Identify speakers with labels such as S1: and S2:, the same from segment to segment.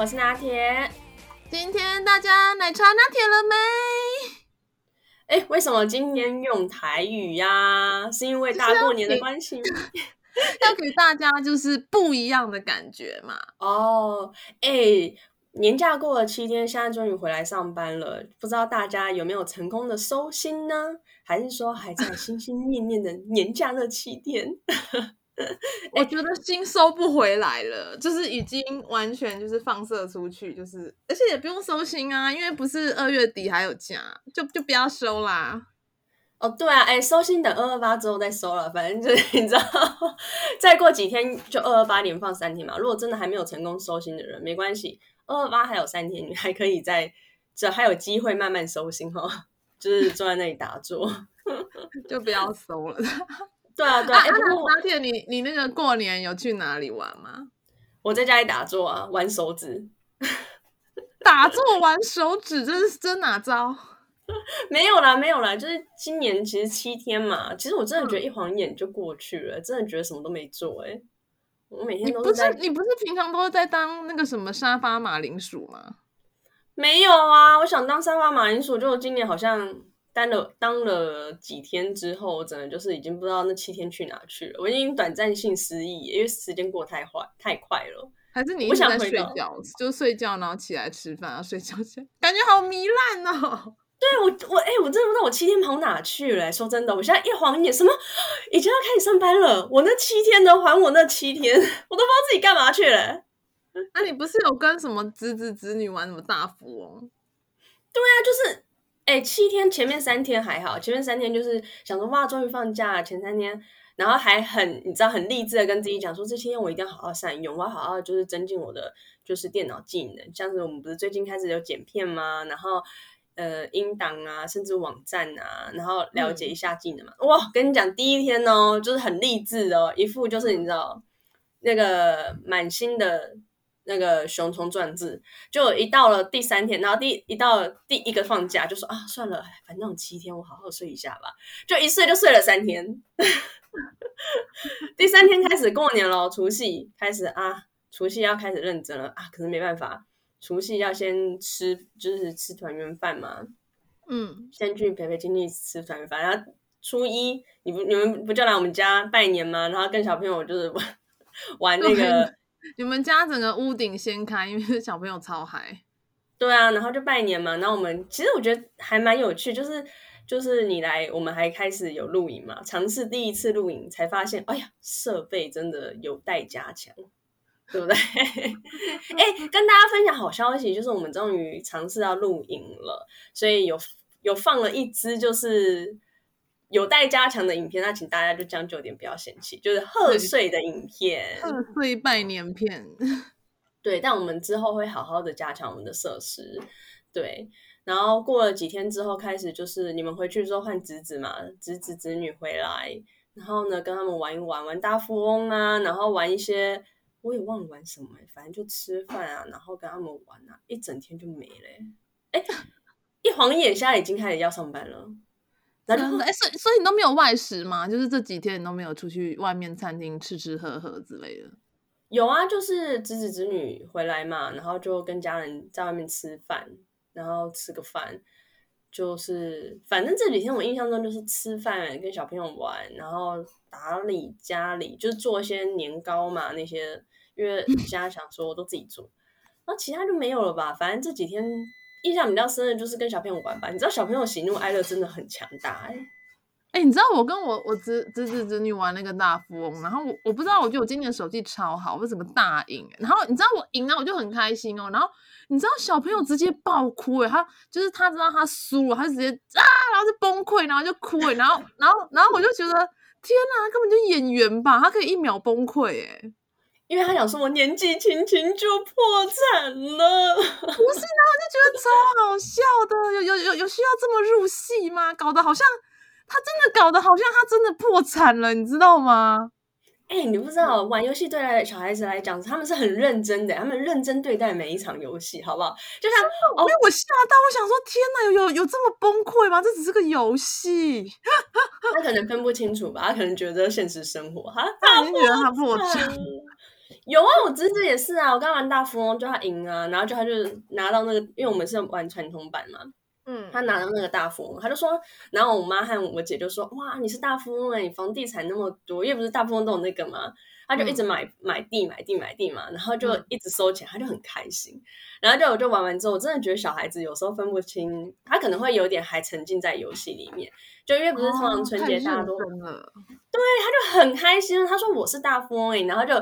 S1: 茶，
S2: 我是拿铁。
S1: 今天大家奶茶拿铁了没？
S2: 哎，为什么今天用台语呀？是因为大过年的关系吗？
S1: 要给大家就是不一样的感觉嘛。
S2: 哦，哎，年假过了七天，现在终于回来上班了。不知道大家有没有成功的收心呢？还是说还在心心念念的年假那七天？
S1: 我觉得心收不回来了，就是已经完全就是放射出去，就是而且也不用收心啊，因为不是二月底还有假，就就不要收啦。
S2: 哦，对啊，哎，收心等二二八之后再收了，反正就是 你知道，再过几天就二二八连放三天嘛。如果真的还没有成功收心的人，没关系，二二八还有三天，你还可以在这还有机会慢慢收心哦，就是坐在那里打坐，
S1: 就不要收了。
S2: 对啊，对啊。哎、啊，
S1: 拿铁，你你那个过年有去哪里玩吗？
S2: 我在家里打坐啊，玩手指。
S1: 打坐玩手指，这是真哪招？
S2: 没有啦，没有啦，就是今年其实七天嘛，其实我真的觉得一晃眼就过去了，嗯、真的觉得什么都没做哎、欸。我每天都是在，
S1: 你不是你不是平常都是在当那个什么沙发马铃薯吗？
S2: 没有啊，我想当沙发马铃薯，就今年好像。当了当了几天之后，我真的就是已经不知道那七天去哪去了。我已经短暂性失忆，因为时间过太快太快了。
S1: 还是你一直在睡觉，就睡觉，然后起来吃饭，然后睡觉起来，感觉好糜烂哦。
S2: 对我我哎、欸，我真的不知道我七天跑哪去了。说真的，我现在一晃眼，什么已经要开始上班了。我那七天呢？还我那七天，我都不知道自己干嘛去了。
S1: 啊，你不是有跟什么侄子侄女玩什么大富翁？
S2: 对啊，就是。哎、欸，七天前面三天还好，前面三天就是想说哇，终于放假了。前三天，然后还很你知道很励志的跟自己讲说，这七天我一定要好好善用，我要好好就是增进我的就是电脑技能。像是我们不是最近开始有剪片吗？然后呃音档啊，甚至网站啊，然后了解一下技能嘛。嗯、哇，跟你讲第一天哦，就是很励志哦，一副就是你知道那个满心的。那个熊虫传志，就一到了第三天，然后第一到了第一个放假，就说啊，算了，反正七天，我好好睡一下吧。就一睡就睡了三天。第三天开始过年了，除夕开始啊，除夕要开始认真了啊。可是没办法，除夕要先吃，就是吃团圆饭嘛。嗯，先去陪陪亲戚吃团圆饭。然后初一，你不你们不就来我们家拜年吗？然后跟小朋友就是玩 玩那个。
S1: 你们家整个屋顶掀开，因为小朋友超嗨。
S2: 对啊，然后就拜年嘛。然后我们其实我觉得还蛮有趣，就是就是你来，我们还开始有录影嘛，尝试第一次录影，才发现，哎呀，设备真的有待加强，对不对？哎，跟大家分享好消息，就是我们终于尝试到录影了，所以有有放了一支，就是。有待加强的影片，那请大家就将就点，不要嫌弃。就是贺岁的影片，
S1: 贺岁拜年片。
S2: 对，但我们之后会好好的加强我们的设施。对，然后过了几天之后，开始就是你们回去之后换侄子嘛，侄子侄女回来，然后呢跟他们玩一玩，玩大富翁啊，然后玩一些我也忘了玩什么，反正就吃饭啊，然后跟他们玩啊，一整天就没了。哎，一晃眼，现在已经开始要上班了。
S1: 哎，所以所以你都没有外食吗？就是这几天你都没有出去外面餐厅吃吃喝喝之类的？
S2: 有啊，就是侄子侄女回来嘛，然后就跟家人在外面吃饭，然后吃个饭，就是反正这几天我印象中就是吃饭跟小朋友玩，然后打理家里，就是做一些年糕嘛那些，因为现在想说我都自己做，然后其他就没有了吧，反正这几天。印象比较深的就是跟小朋友玩吧，你知道小朋友喜怒哀乐真的很强大哎、欸。
S1: 哎、你知道我跟我我侄侄子侄女玩那个大富翁，然后我我不知道，我觉得我今年手气超好，我怎么大赢？然后你知道我赢了，我就很开心哦。然后你知道小朋友直接爆哭哎，他就是他知道他输了，他就直接啊，然后就崩溃，然后就哭哎，然后然后然后我就觉得天哪，他根本就演员吧，他可以一秒崩溃哎。
S2: 因为他想说，我年纪轻轻就破产了，不是？然后
S1: 我就觉得超好笑的，有有有有需要这么入戏吗？搞得好像他真的搞得好像他真的破产了，你知道吗？
S2: 哎、欸，你不知道玩游戏对待小孩子来讲，他们是很认真的，他们认真对待每一场游戏，好不好？就像
S1: 哦，因为我吓到，我想说，天哪，有有有这么崩溃吗？这只是个游戏，
S2: 他可能分不清楚吧？他可能觉得现实生活，哈，
S1: 他觉得他破产。
S2: 有啊，我侄子也是啊，我刚玩大富翁，就他赢啊，然后就他就拿到那个，因为我们是玩传统版嘛，嗯，他拿到那个大富翁，他就说，然后我妈和我姐就说，哇，你是大富翁哎，你房地产那么多，又不是大富翁都有那个嘛？他就一直买、嗯、买地买地买地嘛，然后就一直收钱，他就很开心。然后就我就玩完之后，我真的觉得小孩子有时候分不清，他可能会有点还沉浸在游戏里面，就因为不是通常春节大家都，哦、对，他就很开心。他说我是大富翁哎，然后就。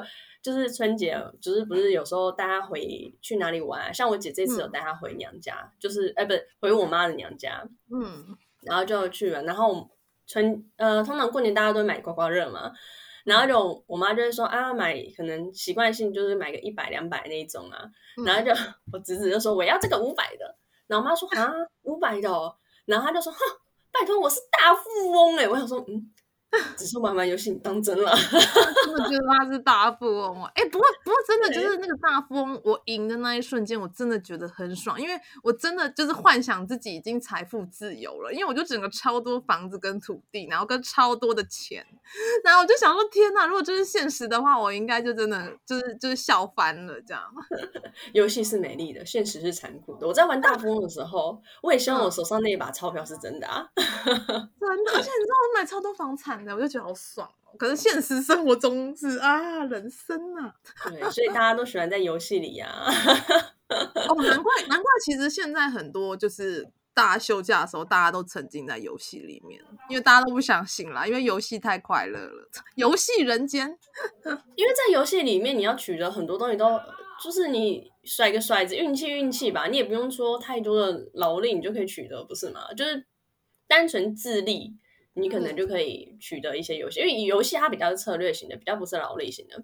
S2: 就是春节，就是不是有时候带他回去哪里玩啊？像我姐这次有带她回娘家，嗯、就是哎，不是回我妈的娘家，嗯，然后就去了。然后春呃，通常过年大家都会买刮刮乐嘛，然后就我妈就会说啊，买可能习惯性就是买个一百两百那一种啊，然后就我侄子就说我要这个五百的，然后我妈说啊五百的，哦，然后他就说哼，拜托我是大富翁哎，我想说嗯。只是玩玩游戏，你当真了？
S1: 真的觉得他是大富翁啊！哎、欸，不过不过，真的就是那个大富翁，我赢的那一瞬间，我真的觉得很爽，因为我真的就是幻想自己已经财富自由了，因为我就整个超多房子跟土地，然后跟超多的钱，然后我就想说，天哪！如果这是现实的话，我应该就真的就是就是笑翻了这样。
S2: 游戏是美丽的，现实是残酷的。我在玩大富翁的时候，我也希望我手上那一把钞票是真的啊！真的，
S1: 而且你知道我买超多房产。我就觉得好爽哦，可是现实生活中是啊，人生啊，
S2: 对，所以大家都喜欢在游戏里呀、啊。
S1: 哦，难怪难怪，其实现在很多就是大家休假的时候，大家都沉浸在游戏里面，因为大家都不想醒来，因为游戏太快乐了，游戏人间。
S2: 因为在游戏里面，你要取得很多东西都，都就是你甩个骰子，运气运气吧，你也不用说太多的劳力，你就可以取得，不是吗？就是单纯智力。你可能就可以取得一些游戏，因为游戏它比较是策略型的，比较不是劳力型的。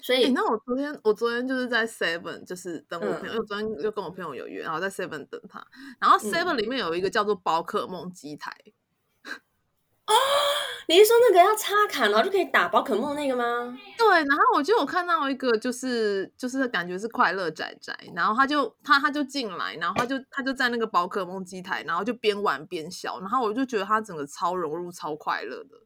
S2: 所以，
S1: 那我昨天我昨天就是在 Seven，就是等我朋友，嗯、因为我昨天就跟我朋友有约，然后在 Seven 等他。然后 Seven 里面有一个叫做宝可梦机台。
S2: 哦，你是说那个要插卡然后就可以打宝可梦那个吗？
S1: 对，然后我就有看到一个，就是就是感觉是快乐宅宅，然后他就他他就进来，然后他就他就在那个宝可梦机台，然后就边玩边笑，然后我就觉得他整个超融入、超快乐的。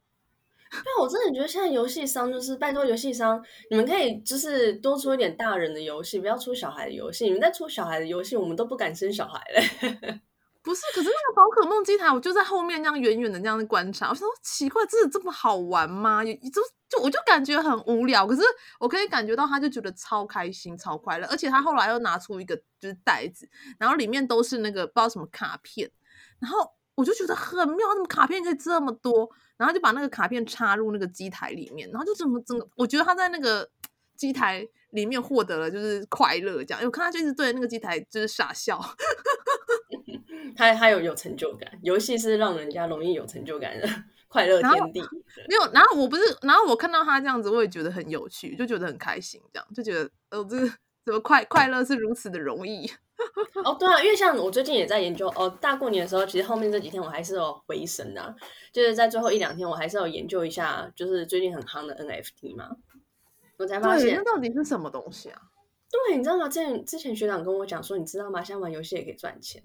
S2: 对，我真的觉得现在游戏商就是拜托游戏商，你们可以就是多出一点大人的游戏，不要出小孩的游戏。你们在出小孩的游戏，我们都不敢生小孩嘞。
S1: 不是，可是那个宝可梦机台，我就在后面那样远远的那样的观察。我想说，奇怪，真的这么好玩吗？就就我就感觉很无聊，可是我可以感觉到他就觉得超开心、超快乐。而且他后来又拿出一个就是袋子，然后里面都是那个不知道什么卡片，然后我就觉得很妙，怎么卡片可以这么多？然后就把那个卡片插入那个机台里面，然后就整个整个，我觉得他在那个机台里面获得了就是快乐，这样。我看他就一直对着那个机台就是傻笑。
S2: 他他有有成就感，游戏是让人家容易有成就感的 快乐天地。
S1: 没有，然后我不是，然后我看到他这样子，我也觉得很有趣，就觉得很开心，这样就觉得哦，这个怎么快快乐是如此的容易。
S2: 哦，对啊，因为像我最近也在研究哦，大过年的时候，其实后面这几天我还是有回神的，就是在最后一两天，我还是有研究一下，就是最近很夯的 NFT 嘛，我才发现
S1: 那到底是什么东西啊？
S2: 对，你知道吗？之前之前学长跟我讲说，你知道吗？现在玩游戏也可以赚钱。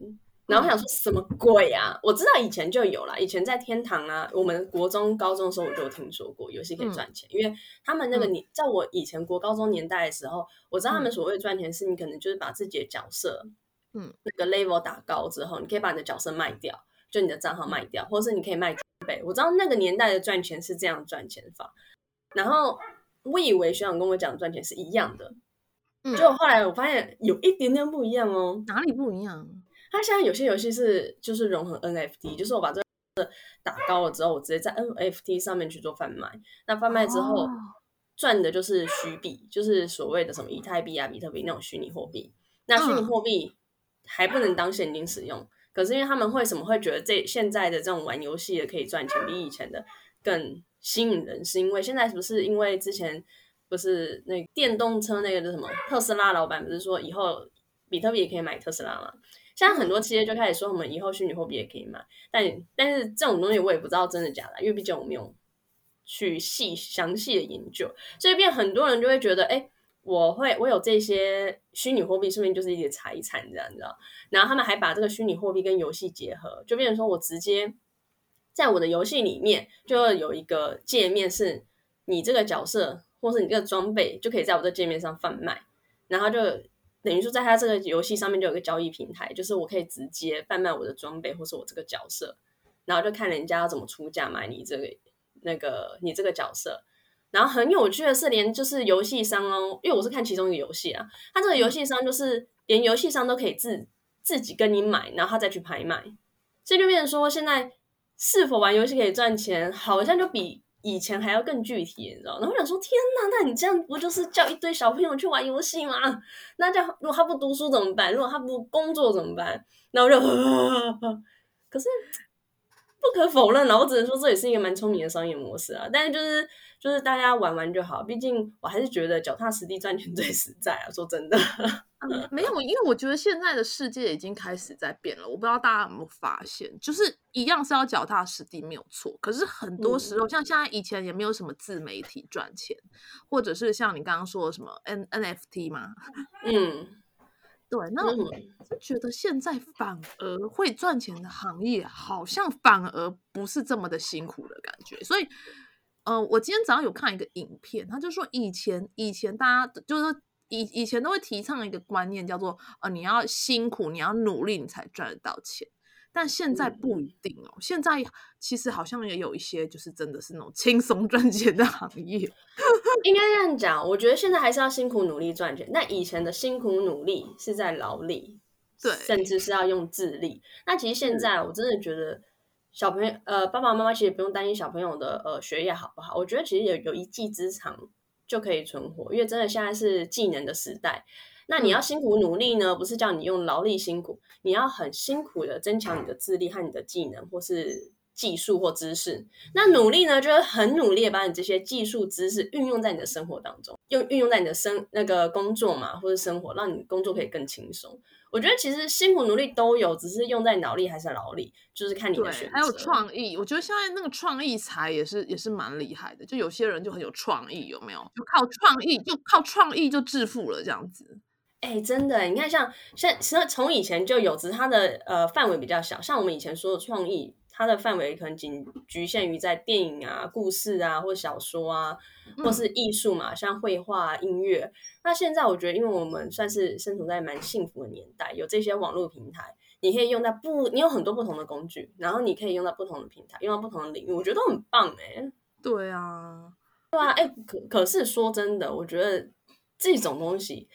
S2: 然后我想说什么鬼啊？我知道以前就有了，以前在天堂啊，我们国中、高中的时候我就有听说过游戏可以赚钱，嗯、因为他们那个年，在我以前国高中年代的时候，我知道他们所谓赚钱是你可能就是把自己的角色，嗯，那个 level 打高之后，你可以把你的角色卖掉，就你的账号卖掉，或是你可以卖装备。我知道那个年代的赚钱是这样赚钱法，然后我以为学长跟我讲赚钱是一样的，嗯，结果后来我发现有一点点不一样哦，
S1: 哪里不一样？
S2: 它现在有些游戏是就是融合 NFT，就是我把这个打高了之后，我直接在 NFT 上面去做贩卖。那贩卖之后赚的就是虚币，就是所谓的什么以太币啊、比特币那种虚拟货币。那虚拟货币还不能当现金使用，可是因为他们为什么会觉得这现在的这种玩游戏的可以赚钱，比以前的更吸引人？是因为现在是不是因为之前不是那电动车那个叫什么特斯拉老板不是说以后比特币也可以买特斯拉吗？现在很多企业就开始说，我们以后虚拟货币也可以买，但但是这种东西我也不知道真的假的，因为毕竟我没有去细详细的研究，所以变很多人就会觉得，哎，我会我有这些虚拟货币，说不定就是一些财产这样，你知道？然后他们还把这个虚拟货币跟游戏结合，就变成说我直接在我的游戏里面就有一个界面，是你这个角色或是你这个装备，就可以在我这界面上贩卖。然后就等于说，在他这个游戏上面就有个交易平台，就是我可以直接贩卖我的装备，或是我这个角色。然后就看人家要怎么出价买你这个那个你这个角色。然后很有趣的是，连就是游戏商哦，因为我是看其中一个游戏啊，他这个游戏商就是连游戏商都可以自自己跟你买，然后他再去拍卖。这就变成说，现在是否玩游戏可以赚钱，好像就比以前还要更具体，你知道？然后我想说，天哪，那你这样不就是叫一堆小朋友去玩游戏吗？那这样如果他不读书怎么办？如果他不工作怎么办？那我就呵呵呵，可是。不可否认，然后我只能说这也是一个蛮聪明的商业模式啊。但是就是就是大家玩玩就好，毕竟我还是觉得脚踏实地赚钱 最实在啊。说真的，
S1: 嗯，没有，因为我觉得现在的世界已经开始在变了。我不知道大家有没有发现，就是一样是要脚踏实地没有错，可是很多时候，嗯、像现在以前也没有什么自媒体赚钱，或者是像你刚刚说的什么 N NFT 嘛，嗯。对，那我觉得现在反而会赚钱的行业，好像反而不是这么的辛苦的感觉。所以，呃，我今天早上有看一个影片，他就说以前以前大家就是以以前都会提倡一个观念，叫做呃你要辛苦，你要努力，你才赚得到钱。但现在不一定哦，现在其实好像也有一些就是真的是那种轻松赚钱的行业。
S2: 应该这样讲，我觉得现在还是要辛苦努力赚钱。那以前的辛苦努力是在劳力，
S1: 对，
S2: 甚至是要用智力。那其实现在我真的觉得小朋友，呃，爸爸妈妈其实不用担心小朋友的呃学业好不好。我觉得其实有有一技之长就可以存活，因为真的现在是技能的时代。那你要辛苦努力呢？不是叫你用劳力辛苦，你要很辛苦的增强你的智力和你的技能，或是技术或知识。那努力呢，就是很努力的把你这些技术知识运用在你的生活当中，用运用在你的生那个工作嘛，或者生活，让你工作可以更轻松。我觉得其实辛苦努力都有，只是用在脑力还是劳力，就是看你的选择。
S1: 还有创意，我觉得现在那个创意才也是也是蛮厉害的。就有些人就很有创意，有没有？就靠创意，就靠创意就致富了这样子。
S2: 哎、欸，真的，你看像，像现实从以前就有，只是它的呃范围比较小。像我们以前说的创意，它的范围可能仅局限于在电影啊、故事啊，或小说啊，或是艺术嘛，像绘画、音乐。那现在我觉得，因为我们算是生活在蛮幸福的年代，有这些网络平台，你可以用在不，你有很多不同的工具，然后你可以用在不同的平台，用到不同的领域，我觉得都很棒哎、欸。
S1: 对啊，
S2: 对啊，哎、欸，可可是说真的，我觉得这种东西。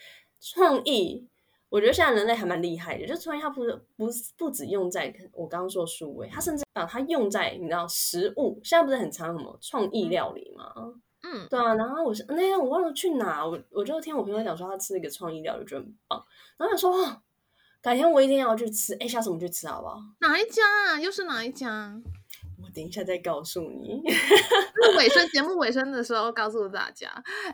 S2: 创意，我觉得现在人类还蛮厉害的。就创意，它不是不不只用在我刚刚说的数位，它甚至把它用在你知道食物。现在不是很常什么创意料理吗？嗯，对啊。然后我是那天我忘了去哪，我我就听我朋友讲说他吃了一个创意料理，觉得很棒。然后他说哦，改天我一定要去吃。哎，下次我们去吃好不好？
S1: 哪一家啊？又是哪一家？
S2: 我等一下再告诉你。
S1: 尾声节目尾声的时候告诉大家，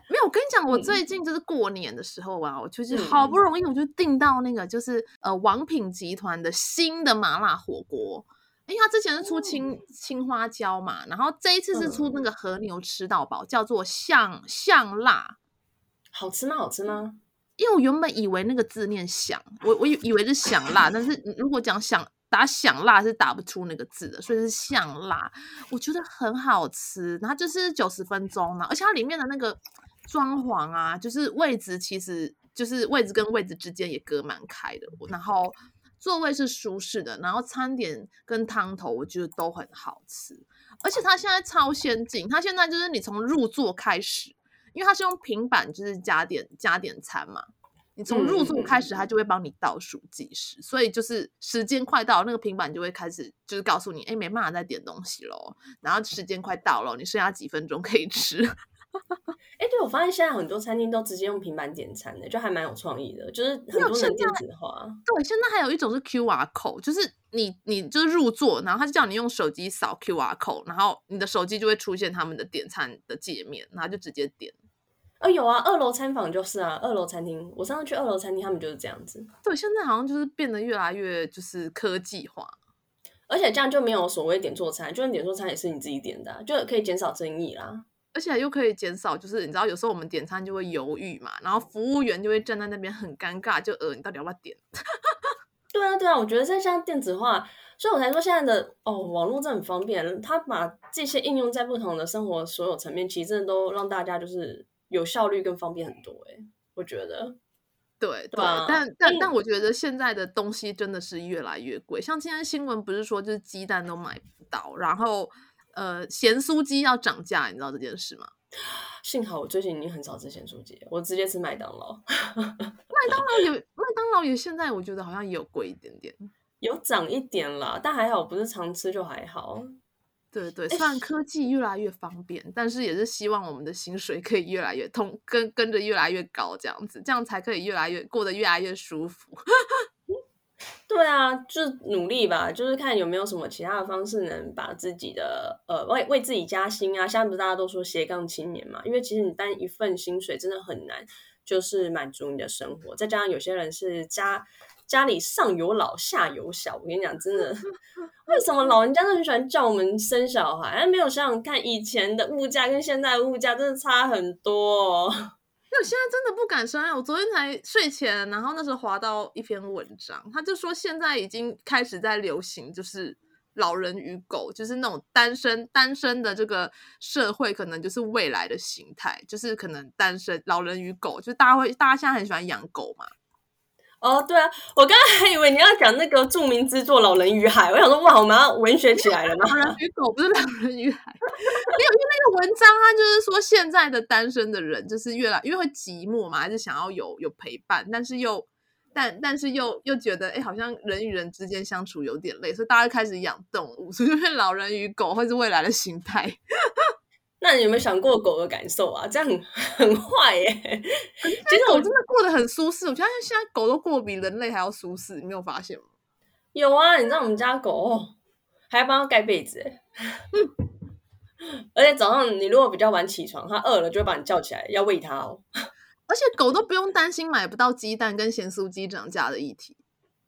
S1: 没有。我跟你讲，我最近就是过年的时候啊，嗯、我就是好不容易我就订到那个就是呃王品集团的新的麻辣火锅。哎，他之前是出青、嗯、青花椒嘛，然后这一次是出那个和牛吃到饱，叫做香香辣。
S2: 好吃吗？好吃吗？
S1: 因为我原本以为那个字念香，我我以以为是香辣，但是如果讲香。打响辣是打不出那个字的，所以是香辣，我觉得很好吃。然后就是九十分钟嘛，而且它里面的那个装潢啊，就是位置其实就是位置跟位置之间也隔蛮开的，然后座位是舒适的，然后餐点跟汤头我觉得都很好吃。而且它现在超先进，它现在就是你从入座开始，因为它是用平板就是加点加点餐嘛。你从入座开始，他就会帮你倒数计时，嗯、所以就是时间快到，那个平板就会开始就是告诉你，哎，没办法再点东西喽。然后时间快到了，你剩下几分钟可以吃。
S2: 哎，对，我发现现在很多餐厅都直接用平板点餐的，就还蛮有创意的，就是很多人电子化。
S1: 对，现在还有一种是 QR code，就是你你就是入座，然后他就叫你用手机扫 QR code，然后你的手机就会出现他们的点餐的界面，然后就直接点。
S2: 哦，有啊，二楼餐房就是啊，二楼餐厅。我上次去二楼餐厅，他们就是这样子。
S1: 对，现在好像就是变得越来越就是科技化，
S2: 而且这样就没有所谓点错餐，就算点错餐也是你自己点的啊，就可以减少争议啦。
S1: 而且又可以减少，就是你知道有时候我们点餐就会犹豫嘛，然后服务员就会站在那边很尴尬，就呃，你到底要不要点？
S2: 对啊，对啊，我觉得现在像电子化，所以我才说现在的哦，网络真的很方便，他把这些应用在不同的生活所有层面，其实真的都让大家就是。有效率跟方便很多哎、欸，我觉得。
S1: 对对，但但但我觉得现在的东西真的是越来越贵。像今天新闻不是说，就是鸡蛋都买不到，然后呃，咸酥鸡要涨价，你知道这件事吗？
S2: 幸好我最近已经很少吃咸酥鸡，我直接吃麦当劳。
S1: 麦当劳有麦当劳也现在我觉得好像也有贵一点点，
S2: 有涨一点啦，但还好不是常吃就还好。
S1: 对对，虽然 科技越来越方便，欸、但是也是希望我们的薪水可以越来越通跟跟着越来越高，这样子，这样才可以越来越过得越来越舒服。
S2: 对啊，就是努力吧，就是看有没有什么其他的方式能把自己的呃为为自己加薪啊。现在不是大家都说斜杠青年嘛？因为其实你单一份薪水真的很难，就是满足你的生活。再加上有些人是家家里上有老下有小，我跟你讲，真的。为什么老人家都很喜欢叫我们生小孩？没有想想看，以前的物价跟现在的物价真的差很多。
S1: 那我现在真的不敢生。我昨天才睡前，然后那时候滑到一篇文章，他就说现在已经开始在流行，就是老人与狗，就是那种单身单身的这个社会，可能就是未来的形态，就是可能单身老人与狗，就大家会大家现在很喜欢养狗嘛。
S2: 哦，对啊，我刚刚还以为你要讲那个著名之作《老人与海》，我想说哇，我们要文学起来了吗？
S1: 老人与狗不是《老人与海》，没有，因为那个文章它就是说现在的单身的人就是越来，因为会寂寞嘛，还是想要有有陪伴，但是又但但是又又觉得哎，好像人与人之间相处有点累，所以大家开始养动物，所以就是老人与狗会是未来的形态。
S2: 那你有没有想过狗的感受啊？这样很 很坏耶。
S1: 其实我真的过得很舒适，我觉得现在狗都过得比人类还要舒适，你没有发现吗？
S2: 有啊，你知道我们家狗还要帮它盖被子，而且早上你如果比较晚起床，它饿了就会把你叫起来要喂它哦。
S1: 而且狗都不用担心买不到鸡蛋跟咸酥鸡涨价的议题，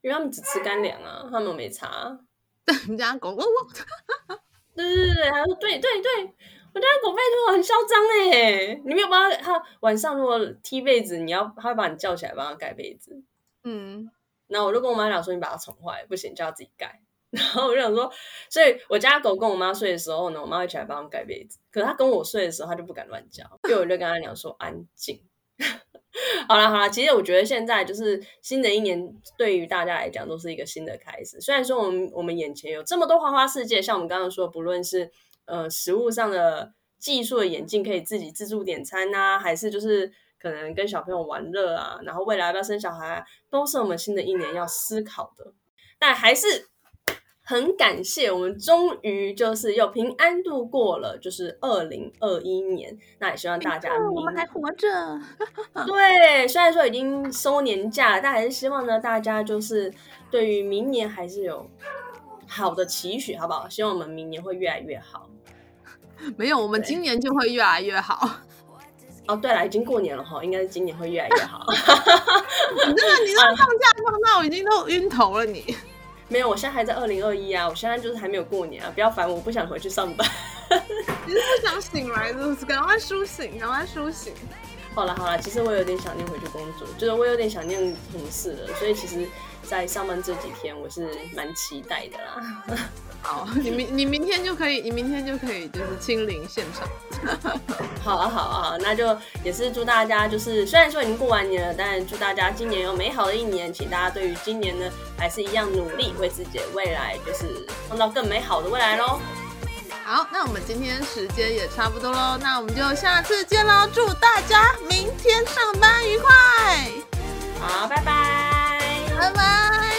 S2: 因为他们只吃干粮啊，他们没差。
S1: 但我们家狗，汪汪，
S2: 对对对，还说对对对。我家狗拜托很嚣张哎，你没有帮它，它晚上如果踢被子，你要它会把你叫起来帮它盖被子。嗯，然后我就跟我妈讲说，你把它宠坏不行，叫它自己盖。然后我就想说，所以我家狗跟我妈睡的时候呢，我妈会起来帮它盖被子。可是它跟我睡的时候，它就不敢乱叫，所以我就跟它讲说安静。好了好了，其实我觉得现在就是新的一年，对于大家来讲都是一个新的开始。虽然说我们我们眼前有这么多花花世界，像我们刚刚说，不论是呃，食物上的技术的演进，可以自己自助点餐啊，还是就是可能跟小朋友玩乐啊，然后未来要不要生小孩啊，都是我们新的一年要思考的。但还是很感谢，我们终于就是又平安度过了，就是二零二一年。那也希望大家，
S1: 我们还活着。
S2: 对，虽然说已经收年假，但还是希望呢，大家就是对于明年还是有。好的期许，好不好？希望我们明年会越来越好。
S1: 没有，我们今年就会越来越好。
S2: 哦，对了，已经过年了哈，应该是今年会越来越好。
S1: 你那个，你那个 放假放到我已经都晕头了你。
S2: 没有，我现在还在二零二一啊，我现在就是还没有过年啊，不要烦我，我不想回去上班。
S1: 你是不想醒来是不是？赶快苏醒，赶快苏醒。
S2: 好了好了，其实我有点想念回去工作，就是我有点想念同事了，所以其实。在上班这几天，我是蛮期待的啦。
S1: 好，你明你明天就可以，你明天就可以就是亲临现场。
S2: 好啊，好啊，那就也是祝大家，就是虽然说已经过完年了，但祝大家今年有美好的一年。请大家对于今年呢，还是一样努力，为自己的未来就是创造更美好的未来喽。
S1: 好，那我们今天时间也差不多喽，那我们就下次见喽。祝大家明天上班愉快。
S2: 好，拜拜。
S1: 拜拜。